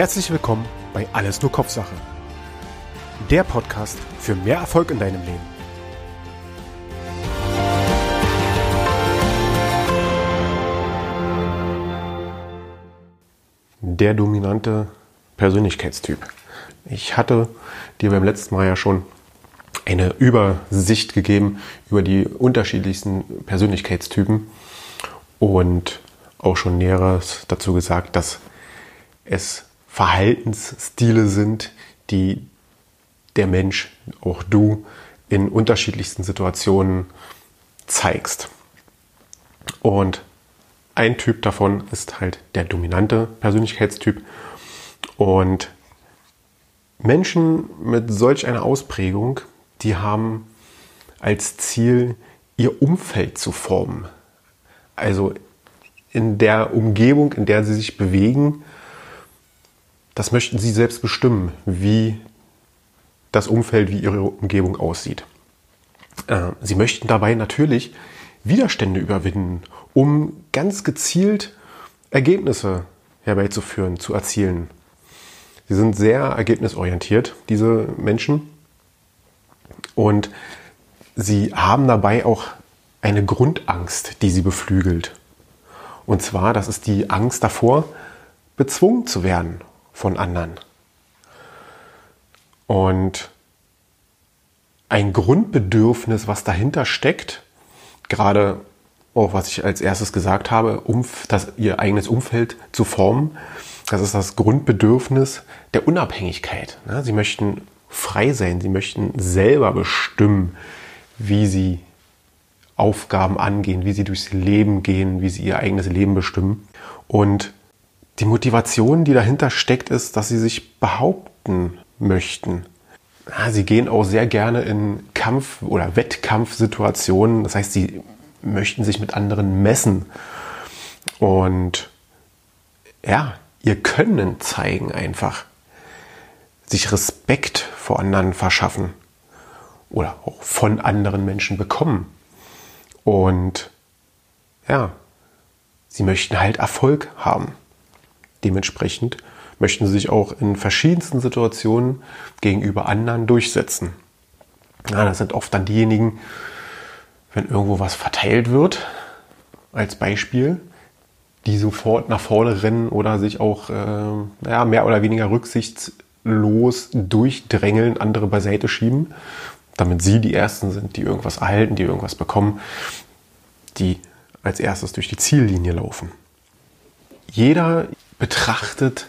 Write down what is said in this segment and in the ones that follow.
Herzlich willkommen bei Alles nur Kopfsache. Der Podcast für mehr Erfolg in deinem Leben. Der dominante Persönlichkeitstyp. Ich hatte dir beim letzten Mal ja schon eine Übersicht gegeben über die unterschiedlichsten Persönlichkeitstypen und auch schon Näheres dazu gesagt, dass es Verhaltensstile sind, die der Mensch, auch du, in unterschiedlichsten Situationen zeigst. Und ein Typ davon ist halt der dominante Persönlichkeitstyp. Und Menschen mit solch einer Ausprägung, die haben als Ziel, ihr Umfeld zu formen. Also in der Umgebung, in der sie sich bewegen, das möchten sie selbst bestimmen, wie das Umfeld, wie ihre Umgebung aussieht. Äh, sie möchten dabei natürlich Widerstände überwinden, um ganz gezielt Ergebnisse herbeizuführen, zu erzielen. Sie sind sehr ergebnisorientiert, diese Menschen. Und sie haben dabei auch eine Grundangst, die sie beflügelt. Und zwar, das ist die Angst davor, bezwungen zu werden von anderen. Und ein Grundbedürfnis, was dahinter steckt, gerade auch was ich als erstes gesagt habe, um das, ihr eigenes Umfeld zu formen, das ist das Grundbedürfnis der Unabhängigkeit. Ne? Sie möchten frei sein, sie möchten selber bestimmen, wie sie Aufgaben angehen, wie sie durchs Leben gehen, wie sie ihr eigenes Leben bestimmen. Und die Motivation, die dahinter steckt, ist, dass sie sich behaupten möchten. Sie gehen auch sehr gerne in Kampf- oder Wettkampfsituationen. Das heißt, sie möchten sich mit anderen messen. Und ja, ihr Können zeigen einfach. Sich Respekt vor anderen verschaffen. Oder auch von anderen Menschen bekommen. Und ja, sie möchten halt Erfolg haben. Dementsprechend möchten sie sich auch in verschiedensten Situationen gegenüber anderen durchsetzen. Ja, das sind oft dann diejenigen, wenn irgendwo was verteilt wird, als Beispiel, die sofort nach vorne rennen oder sich auch äh, ja, mehr oder weniger rücksichtslos durchdrängeln, andere beiseite schieben, damit sie die Ersten sind, die irgendwas erhalten, die irgendwas bekommen, die als erstes durch die Ziellinie laufen. Jeder betrachtet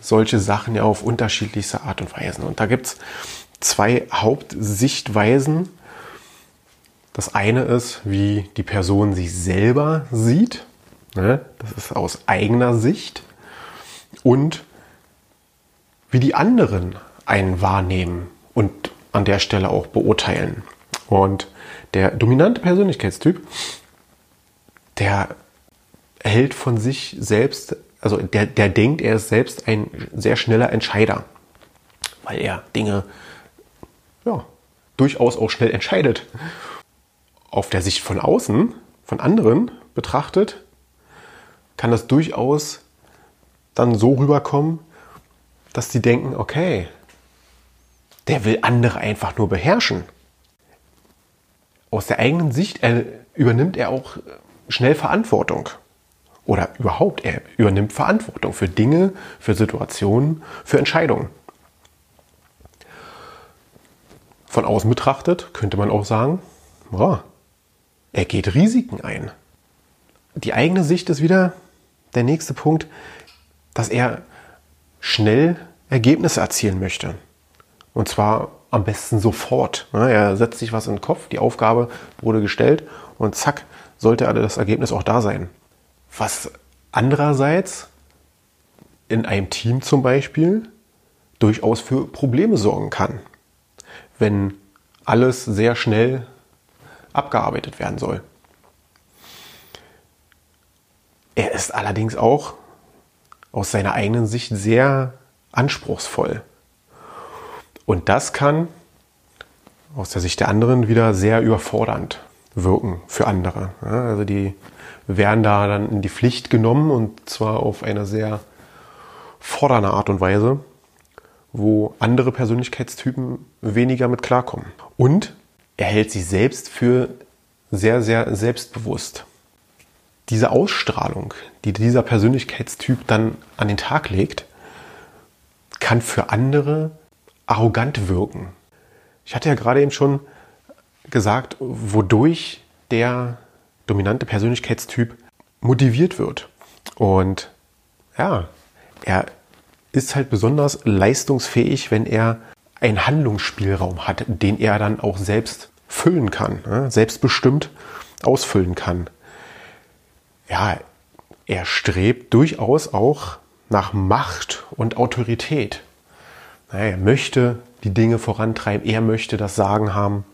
solche Sachen ja auf unterschiedlichste Art und Weisen. Und da gibt es zwei Hauptsichtweisen. Das eine ist, wie die Person sich selber sieht. Ne? Das ist aus eigener Sicht. Und wie die anderen einen wahrnehmen und an der Stelle auch beurteilen. Und der dominante Persönlichkeitstyp, der hält von sich selbst also der, der denkt, er ist selbst ein sehr schneller Entscheider, weil er Dinge ja, durchaus auch schnell entscheidet. Auf der Sicht von außen, von anderen betrachtet, kann das durchaus dann so rüberkommen, dass die denken, okay, der will andere einfach nur beherrschen. Aus der eigenen Sicht er, übernimmt er auch schnell Verantwortung oder überhaupt, er übernimmt Verantwortung für Dinge, für Situationen, für Entscheidungen. Von außen betrachtet könnte man auch sagen, boah, er geht Risiken ein. Die eigene Sicht ist wieder der nächste Punkt, dass er schnell Ergebnisse erzielen möchte. Und zwar am besten sofort. Er setzt sich was in den Kopf, die Aufgabe wurde gestellt und zack, sollte das Ergebnis auch da sein. Was andererseits in einem Team zum Beispiel durchaus für Probleme sorgen kann, wenn alles sehr schnell abgearbeitet werden soll. Er ist allerdings auch aus seiner eigenen Sicht sehr anspruchsvoll. Und das kann aus der Sicht der anderen wieder sehr überfordernd wirken für andere. also die werden da dann in die Pflicht genommen und zwar auf eine sehr fordernder Art und Weise, wo andere Persönlichkeitstypen weniger mit klarkommen. Und er hält sich selbst für sehr, sehr selbstbewusst. Diese Ausstrahlung, die dieser Persönlichkeitstyp dann an den Tag legt, kann für andere arrogant wirken. Ich hatte ja gerade eben schon gesagt, wodurch der dominante Persönlichkeitstyp motiviert wird. Und ja, er ist halt besonders leistungsfähig, wenn er einen Handlungsspielraum hat, den er dann auch selbst füllen kann, ne? selbstbestimmt ausfüllen kann. Ja, er strebt durchaus auch nach Macht und Autorität. Er möchte die Dinge vorantreiben, er möchte das Sagen haben.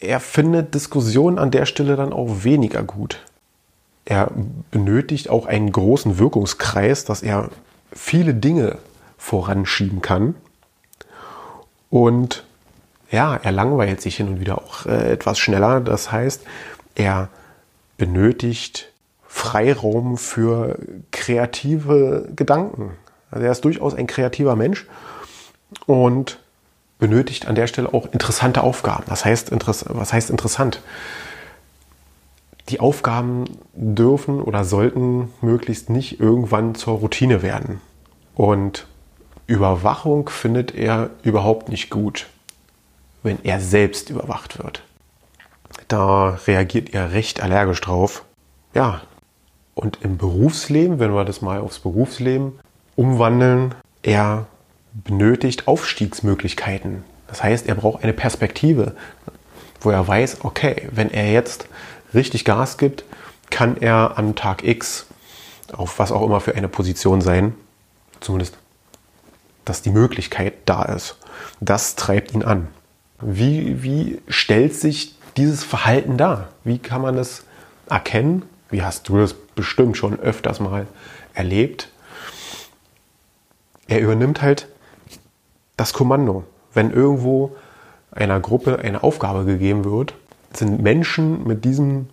Er findet Diskussionen an der Stelle dann auch weniger gut. Er benötigt auch einen großen Wirkungskreis, dass er viele Dinge voranschieben kann. Und ja, er langweilt sich hin und wieder auch äh, etwas schneller. Das heißt, er benötigt Freiraum für kreative Gedanken. Also er ist durchaus ein kreativer Mensch und benötigt an der Stelle auch interessante Aufgaben. Das heißt, was heißt interessant? Die Aufgaben dürfen oder sollten möglichst nicht irgendwann zur Routine werden. Und Überwachung findet er überhaupt nicht gut, wenn er selbst überwacht wird. Da reagiert er recht allergisch drauf. Ja, und im Berufsleben, wenn wir das mal aufs Berufsleben umwandeln, er benötigt Aufstiegsmöglichkeiten. Das heißt, er braucht eine Perspektive, wo er weiß, okay, wenn er jetzt richtig Gas gibt, kann er am Tag X auf was auch immer für eine Position sein, zumindest dass die Möglichkeit da ist. Das treibt ihn an. Wie, wie stellt sich dieses Verhalten dar? Wie kann man es erkennen? Wie hast du das bestimmt schon öfters mal erlebt? Er übernimmt halt das Kommando. Wenn irgendwo einer Gruppe eine Aufgabe gegeben wird, sind Menschen mit diesem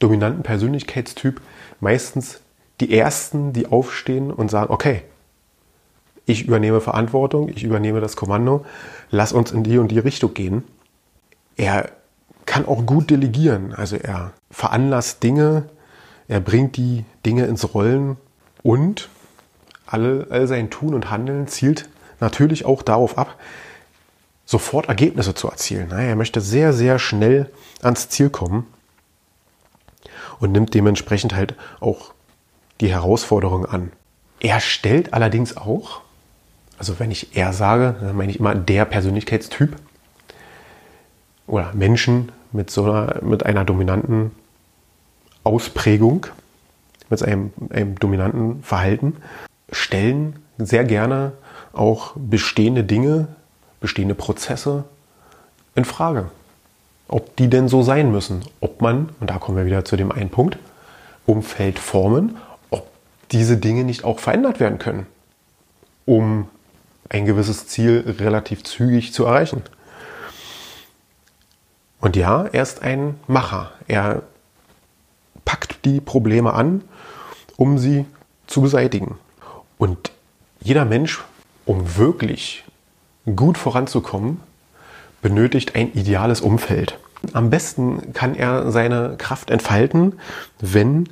dominanten Persönlichkeitstyp meistens die Ersten, die aufstehen und sagen, okay, ich übernehme Verantwortung, ich übernehme das Kommando, lass uns in die und die Richtung gehen. Er kann auch gut delegieren, also er veranlasst Dinge, er bringt die Dinge ins Rollen und alle, all sein Tun und Handeln zielt natürlich auch darauf ab, sofort Ergebnisse zu erzielen. Er möchte sehr, sehr schnell ans Ziel kommen und nimmt dementsprechend halt auch die Herausforderung an. Er stellt allerdings auch also wenn ich er sage, dann meine ich immer der Persönlichkeitstyp oder Menschen mit so einer, mit einer dominanten Ausprägung, mit einem, einem dominanten Verhalten, stellen sehr gerne auch bestehende Dinge, bestehende Prozesse in Frage. Ob die denn so sein müssen. Ob man, und da kommen wir wieder zu dem einen Punkt, Umfeld formen, ob diese Dinge nicht auch verändert werden können, um ein gewisses Ziel relativ zügig zu erreichen. Und ja, er ist ein Macher. Er packt die Probleme an, um sie zu beseitigen. Und jeder Mensch, um wirklich gut voranzukommen, benötigt ein ideales Umfeld. Am besten kann er seine Kraft entfalten, wenn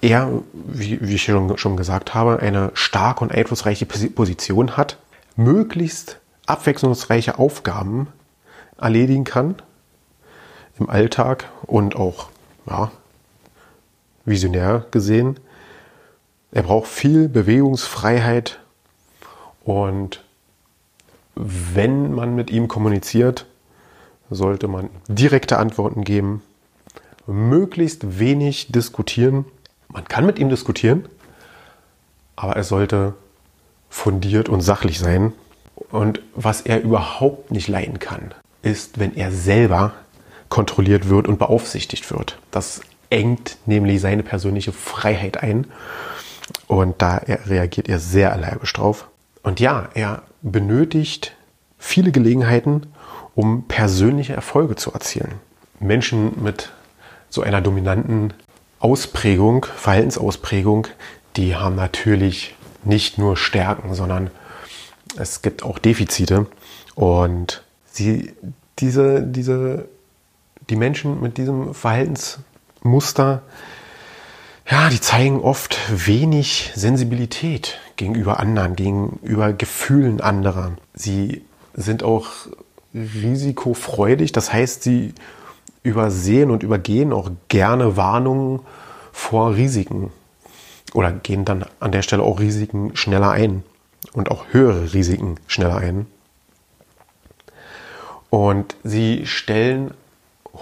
er, wie, ich schon gesagt habe, eine starke und einflussreiche Position hat möglichst abwechslungsreiche Aufgaben erledigen kann im Alltag und auch ja, visionär gesehen. Er braucht viel Bewegungsfreiheit und wenn man mit ihm kommuniziert, sollte man direkte Antworten geben, möglichst wenig diskutieren. Man kann mit ihm diskutieren, aber er sollte fundiert und sachlich sein. Und was er überhaupt nicht leiden kann, ist, wenn er selber kontrolliert wird und beaufsichtigt wird. Das engt nämlich seine persönliche Freiheit ein. Und da reagiert er sehr allergisch drauf. Und ja, er benötigt viele Gelegenheiten, um persönliche Erfolge zu erzielen. Menschen mit so einer dominanten Ausprägung, Verhaltensausprägung, die haben natürlich nicht nur Stärken, sondern es gibt auch Defizite. Und sie, diese, diese, die Menschen mit diesem Verhaltensmuster, ja, die zeigen oft wenig Sensibilität gegenüber anderen, gegenüber Gefühlen anderer. Sie sind auch risikofreudig, das heißt, sie übersehen und übergehen auch gerne Warnungen vor Risiken oder gehen dann an der Stelle auch Risiken schneller ein und auch höhere Risiken schneller ein. Und sie stellen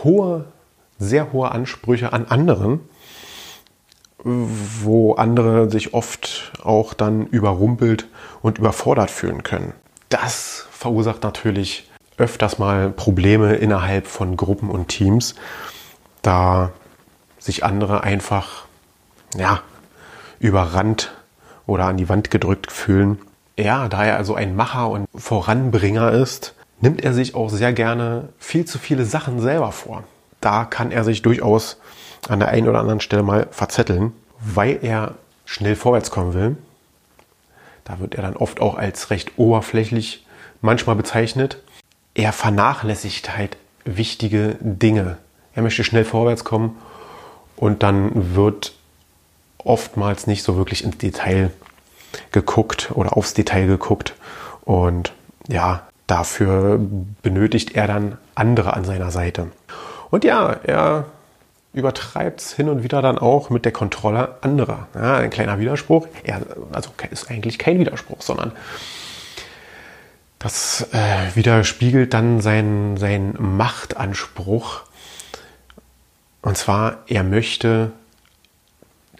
hohe, sehr hohe Ansprüche an anderen, wo andere sich oft auch dann überrumpelt und überfordert fühlen können. Das verursacht natürlich öfters mal Probleme innerhalb von Gruppen und Teams, da sich andere einfach ja, überrannt oder an die Wand gedrückt fühlen. Ja, da er also ein Macher und Voranbringer ist, nimmt er sich auch sehr gerne viel zu viele Sachen selber vor. Da kann er sich durchaus an der einen oder anderen Stelle mal verzetteln, weil er schnell vorwärts kommen will. Da wird er dann oft auch als recht oberflächlich manchmal bezeichnet. Er vernachlässigt halt wichtige Dinge. Er möchte schnell vorwärts kommen und dann wird oftmals nicht so wirklich ins Detail geguckt oder aufs Detail geguckt. Und ja, dafür benötigt er dann andere an seiner Seite. Und ja, er übertreibt es hin und wieder dann auch mit der Kontrolle anderer. Ja, ein kleiner Widerspruch. Er, also ist eigentlich kein Widerspruch, sondern das äh, widerspiegelt dann seinen, seinen Machtanspruch. Und zwar, er möchte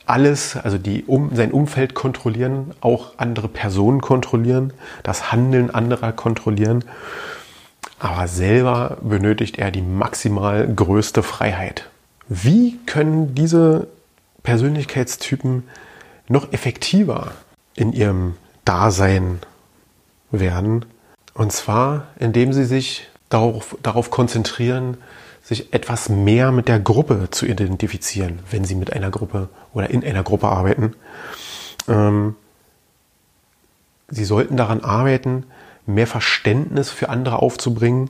alles, also die, um, sein Umfeld kontrollieren, auch andere Personen kontrollieren, das Handeln anderer kontrollieren. Aber selber benötigt er die maximal größte Freiheit. Wie können diese Persönlichkeitstypen noch effektiver in ihrem Dasein werden? Und zwar, indem sie sich darauf, darauf konzentrieren, sich etwas mehr mit der Gruppe zu identifizieren, wenn sie mit einer Gruppe oder in einer Gruppe arbeiten. Ähm, sie sollten daran arbeiten, mehr Verständnis für andere aufzubringen,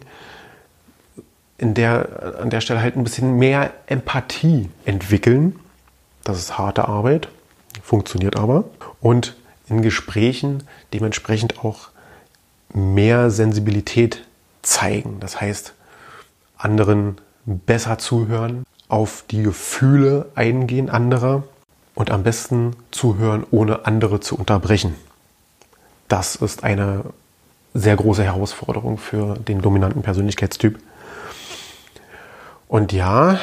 in der, an der Stelle halt ein bisschen mehr Empathie entwickeln. Das ist harte Arbeit, funktioniert aber. Und in Gesprächen dementsprechend auch mehr Sensibilität zeigen. Das heißt, anderen besser zuhören, auf die Gefühle eingehen anderer und am besten zuhören, ohne andere zu unterbrechen. Das ist eine sehr große Herausforderung für den dominanten Persönlichkeitstyp. Und ja,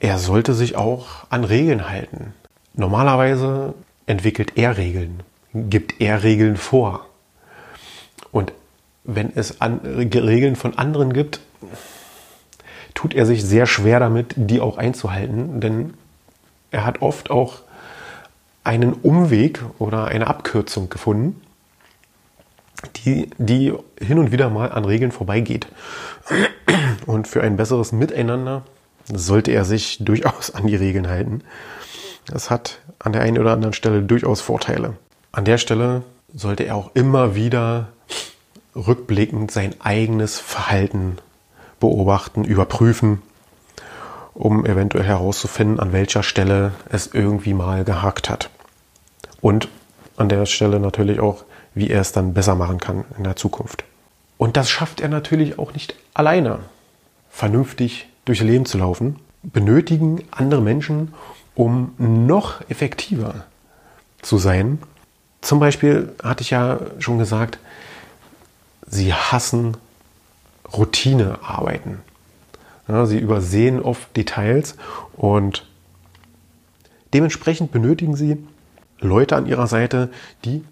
er sollte sich auch an Regeln halten. Normalerweise entwickelt er Regeln, gibt er Regeln vor. Und wenn es an, Regeln von anderen gibt, tut er sich sehr schwer damit, die auch einzuhalten, denn er hat oft auch einen Umweg oder eine Abkürzung gefunden, die, die hin und wieder mal an Regeln vorbeigeht. Und für ein besseres Miteinander sollte er sich durchaus an die Regeln halten. Das hat an der einen oder anderen Stelle durchaus Vorteile. An der Stelle sollte er auch immer wieder rückblickend sein eigenes Verhalten beobachten, überprüfen, um eventuell herauszufinden, an welcher Stelle es irgendwie mal gehakt hat. Und an der Stelle natürlich auch, wie er es dann besser machen kann in der Zukunft. Und das schafft er natürlich auch nicht alleine, vernünftig durchs Leben zu laufen, benötigen andere Menschen, um noch effektiver zu sein. Zum Beispiel hatte ich ja schon gesagt, sie hassen Routinearbeiten. Ja, sie übersehen oft Details und dementsprechend benötigen sie Leute an ihrer Seite, die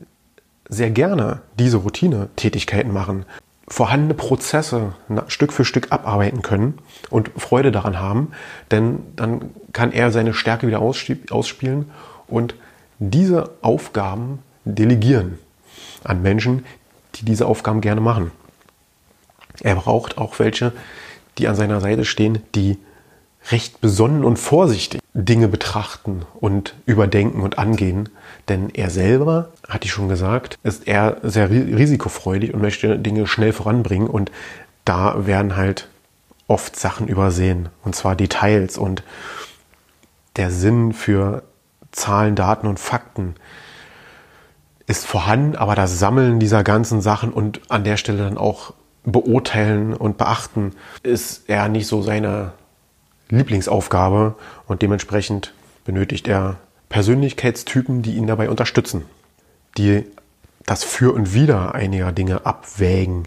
sehr gerne diese Routine-Tätigkeiten machen, vorhandene Prozesse Stück für Stück abarbeiten können und Freude daran haben, denn dann kann er seine Stärke wieder ausspielen und diese Aufgaben delegieren an Menschen, die diese Aufgaben gerne machen. Er braucht auch welche, die an seiner Seite stehen, die recht besonnen und vorsichtig Dinge betrachten und überdenken und angehen. Denn er selber, hatte ich schon gesagt, ist eher sehr risikofreudig und möchte Dinge schnell voranbringen. Und da werden halt oft Sachen übersehen. Und zwar Details und der Sinn für Zahlen, Daten und Fakten ist vorhanden, aber das Sammeln dieser ganzen Sachen und an der Stelle dann auch beurteilen und beachten ist eher nicht so seine Lieblingsaufgabe und dementsprechend benötigt er Persönlichkeitstypen, die ihn dabei unterstützen, die das Für und Wider einiger Dinge abwägen,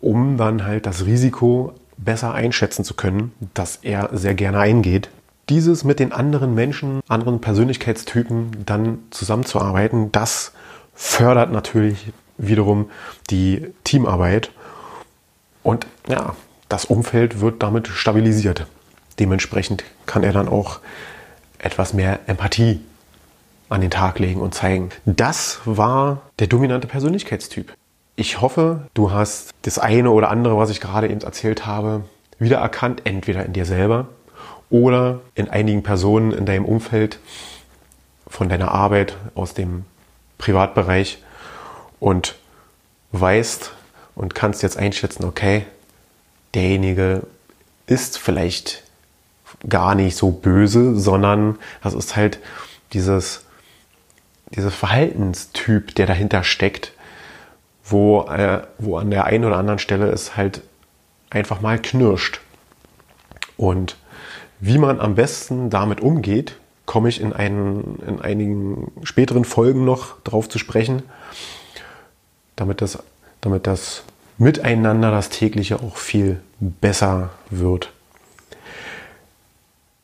um dann halt das Risiko besser einschätzen zu können, das er sehr gerne eingeht. Dieses mit den anderen Menschen, anderen Persönlichkeitstypen dann zusammenzuarbeiten, das fördert natürlich wiederum die Teamarbeit und ja, das Umfeld wird damit stabilisiert. Dementsprechend kann er dann auch etwas mehr Empathie an den Tag legen und zeigen. Das war der dominante Persönlichkeitstyp. Ich hoffe, du hast das eine oder andere, was ich gerade eben erzählt habe, wiedererkannt, entweder in dir selber oder in einigen Personen in deinem Umfeld von deiner Arbeit aus dem Privatbereich und weißt und kannst jetzt einschätzen, okay, derjenige ist vielleicht gar nicht so böse, sondern das ist halt dieses, dieses Verhaltenstyp, der dahinter steckt, wo, äh, wo an der einen oder anderen Stelle es halt einfach mal knirscht. Und wie man am besten damit umgeht, komme ich in, einen, in einigen späteren Folgen noch drauf zu sprechen, damit das, damit das Miteinander, das tägliche auch viel besser wird.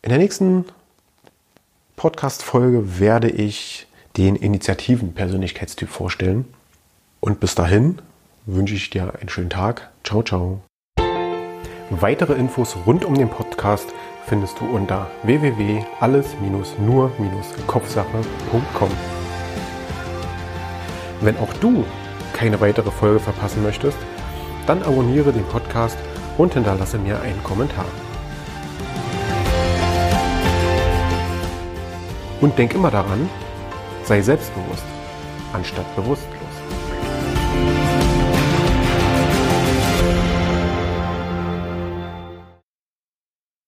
In der nächsten Podcast-Folge werde ich den Initiativen-Persönlichkeitstyp vorstellen. Und bis dahin wünsche ich dir einen schönen Tag. Ciao, ciao. Weitere Infos rund um den Podcast findest du unter www.alles-nur-kopfsache.com. Wenn auch du keine weitere Folge verpassen möchtest, dann abonniere den Podcast und hinterlasse mir einen Kommentar. Und denk immer daran, sei selbstbewusst anstatt bewusstlos.